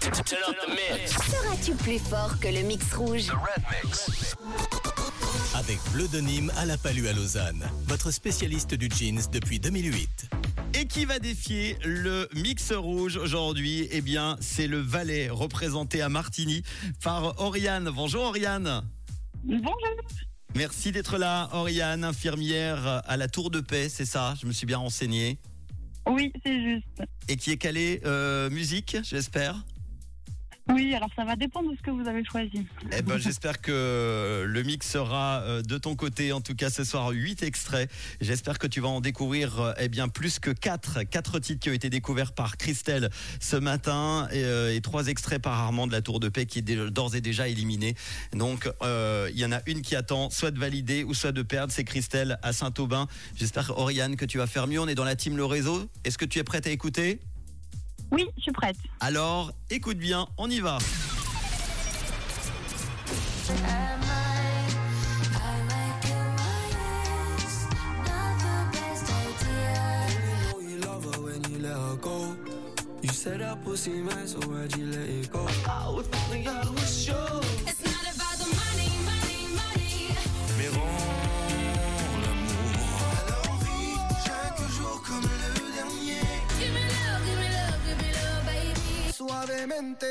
Turn up the mix. Seras-tu plus fort que le mix rouge? Avec Bleu de Nîmes à la Palue à Lausanne, votre spécialiste du jeans depuis 2008. Et qui va défier le mix rouge aujourd'hui? Eh bien, c'est le Valais représenté à Martigny par Oriane. Bonjour Oriane. Bonjour. Merci d'être là, Oriane, infirmière à la Tour de Paix, c'est ça? Je me suis bien renseigné. Oui, c'est juste. Et qui est calé euh, musique, j'espère? Oui, alors ça va dépendre de ce que vous avez choisi. Eh ben, j'espère que le mix sera euh, de ton côté. En tout cas, ce soir, 8 extraits. J'espère que tu vas en découvrir euh, eh bien plus que 4. 4 titres qui ont été découverts par Christelle ce matin et, euh, et 3 extraits par Armand de la Tour de Paix qui est d'ores et déjà éliminé. Donc, euh, il y en a une qui attend soit de valider ou soit de perdre. C'est Christelle à Saint-Aubin. J'espère, Oriane, que tu vas faire mieux. On est dans la team Le Réseau. Est-ce que tu es prête à écouter? Oui, je suis prête. Alors, écoute bien, on y va. Suavemente.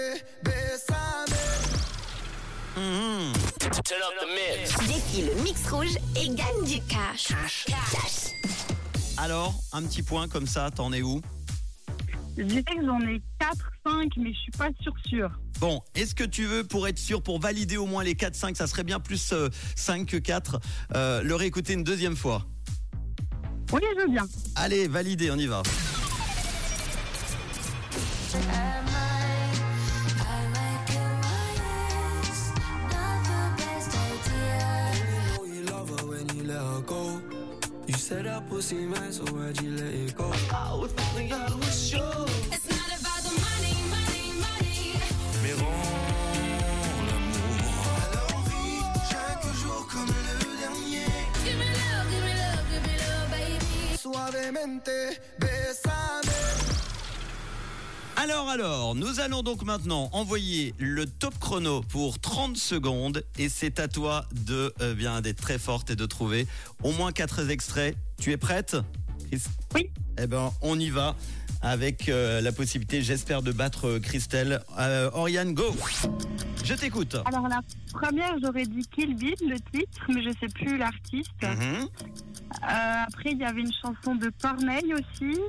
Turn up the mix. Défie le mix rouge et gagne du cash. Cash. Alors, un petit point comme ça, t'en es où? Je sais que j'en ai 4, 5, mais je suis pas sûre sûre. Bon, est-ce que tu veux, pour être sûr, pour valider au moins les 4-5, ça serait bien plus euh, 5 que 4, euh, le réécouter une deuxième fois? Oui, je veux bien. Allez, validé, on y va. You said that pussy man, so why'd you let it go? I I was. It's not about the money, money, money. Mais rends l'amour. À l'envie, chaque jour comme le dernier. Give me love, give me love, give me love, baby. Suavemente. Alors, alors, nous allons donc maintenant envoyer le top chrono pour 30 secondes et c'est à toi de euh, bien d'être très forte et de trouver au moins 4 extraits. Tu es prête Chris? Oui. Eh ben, on y va avec euh, la possibilité, j'espère, de battre euh, Christelle. Oriane, go Je t'écoute. Alors la première, j'aurais dit Kill Bill, le titre, mais je sais plus l'artiste. Mhm. Euh, après, il y avait une chanson de Corneille aussi.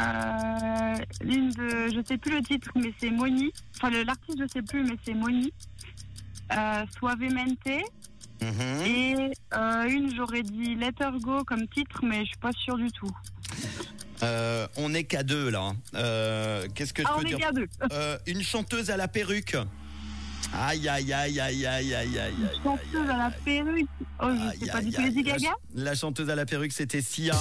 Euh, une de, je sais plus le titre, mais c'est Moni. Enfin, le- l'artiste, je sais plus, mais c'est Moni. Euh, Suavemente. Mhm. Et euh, une, j'aurais dit Let Her Go comme titre, mais je suis pas sûre du tout. Euh, on n'est qu'à deux là. Euh, Qu'est-ce que je Ah, peux on est dire bien deux. Une chanteuse à la perruque. Aïe aïe aïe aïe aïe aïe aïe aïe. aïe, Chanteuse à la perruque. Oh, aïe, je sais pas aïe, du tout. aïe. Lady La Gaga ch- La chanteuse à la perruque, c'était Sia.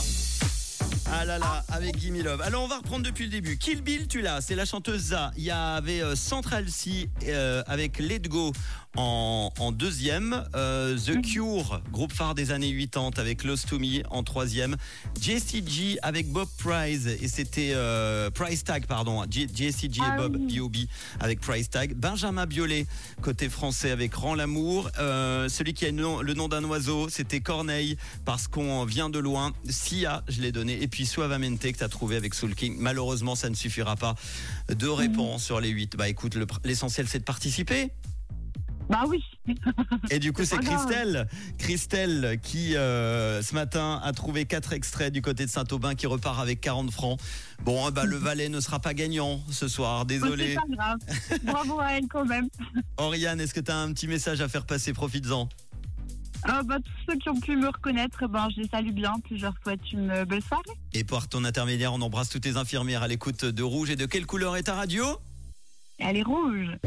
Ah là là, avec Gimme Love. Alors on va reprendre depuis le début. Kill Bill, tu l'as, c'est la chanteuse Za. Il y avait euh, Central C euh, avec Let Go en, en deuxième. Euh, The Cure, groupe phare des années 80 avec Lost to Me en troisième. JCG avec Bob Price et c'était Price Tag, pardon. JCG et Ah Bob. B.O.B. avec Price Tag. Benjamin Biolay, côté français avec Rend l'amour. Celui qui a le nom, nom d'un oiseau, c'était Corneille parce qu'on vient de loin. Sia, je l'ai donné. Et puis Suavemente que tu as trouvé avec Soul King. Malheureusement, ça ne suffira pas. Deux réponses sur les huit. Bah écoute, le l'essentiel c'est de participer. Bah oui. Et du coup, c'est grave. Christelle, Christelle qui euh, ce matin a trouvé quatre extraits du côté de Saint-Aubin qui repart avec 40 francs. Bon, bah, le Valais ne sera pas gagnant ce soir, désolé. C'est pas grave. Bravo à elle quand même. Oriane, est-ce que tu as un petit message à faire passer? Profites-en. Ah, bah, tous ceux qui ont pu me reconnaître, eh ben, je les salue bien, puis je leur souhaite une belle soirée. Et par ton intermédiaire, on embrasse toutes tes infirmières à l'écoute de Rouge. Et de quelle couleur est ta radio? Elle est rouge.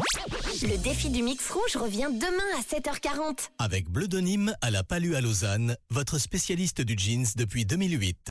Le défi du mix rouge revient demain à 7h40. Avec Bleu de Nîmes à la Palue à Lausanne, votre spécialiste du jeans depuis 2008.